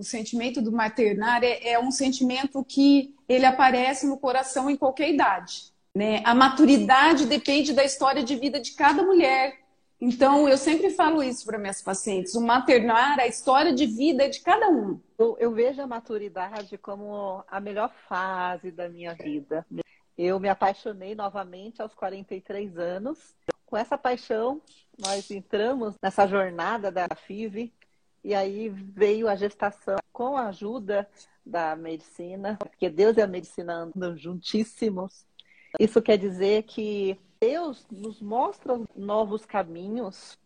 o sentimento do maternar é, é um sentimento que ele aparece no coração em qualquer idade. Né? A maturidade depende da história de vida de cada mulher. Então, eu sempre falo isso para minhas pacientes: o maternar, a história de vida é de cada um. Eu, eu vejo a maturidade como a melhor fase da minha vida. Eu me apaixonei novamente aos 43 anos. Com essa paixão, nós entramos nessa jornada da FIV e aí veio a gestação com a ajuda da medicina, porque Deus e a medicina andam juntíssimos. Isso quer dizer que Deus nos mostra novos caminhos,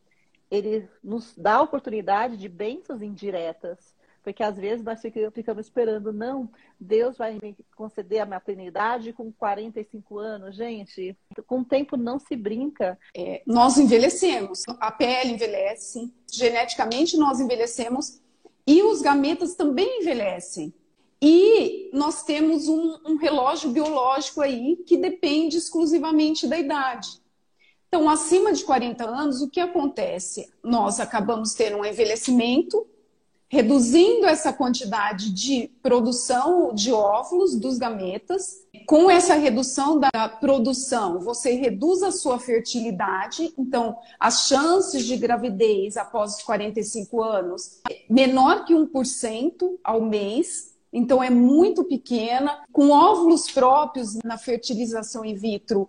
ele nos dá a oportunidade de bênçãos indiretas. Porque às vezes nós ficamos esperando, não, Deus vai me conceder a maternidade com 45 anos. Gente, com o tempo não se brinca. É, nós envelhecemos, a pele envelhece, geneticamente nós envelhecemos e os gametas também envelhecem. E nós temos um, um relógio biológico aí que depende exclusivamente da idade. Então, acima de 40 anos, o que acontece? Nós acabamos tendo um envelhecimento reduzindo essa quantidade de produção de óvulos dos gametas. Com essa redução da produção, você reduz a sua fertilidade, então as chances de gravidez após os 45 anos menor que 1% ao mês, então é muito pequena, com óvulos próprios na fertilização in vitro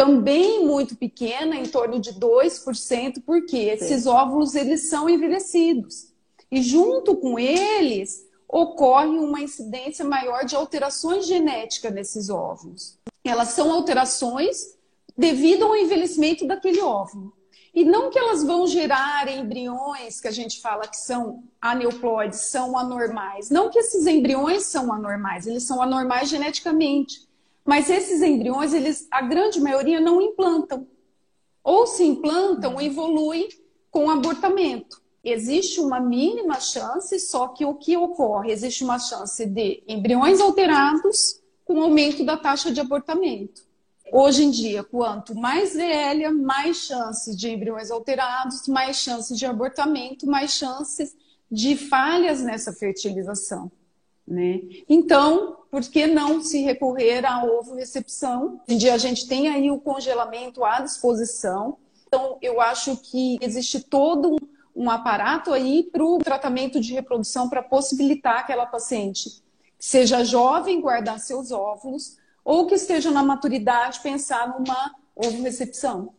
também muito pequena, em torno de 2%, porque esses óvulos eles são envelhecidos. E junto com eles ocorre uma incidência maior de alterações genéticas nesses óvulos. Elas são alterações devido ao envelhecimento daquele óvulo. E não que elas vão gerar embriões que a gente fala que são aneuploides, são anormais. Não que esses embriões são anormais, eles são anormais geneticamente. Mas esses embriões, eles, a grande maioria não implantam. Ou se implantam, evoluem com abortamento existe uma mínima chance, só que o que ocorre? Existe uma chance de embriões alterados com aumento da taxa de abortamento. Hoje em dia, quanto mais velha, mais chances de embriões alterados, mais chances de abortamento, mais chances de falhas nessa fertilização. Né? Então, por que não se recorrer à ovo-recepção? Hoje em dia a gente tem aí o congelamento à disposição. Então, eu acho que existe todo um um aparato aí para o tratamento de reprodução para possibilitar aquela paciente que seja jovem guardar seus óvulos ou que esteja na maturidade pensar numa ovo-recepção.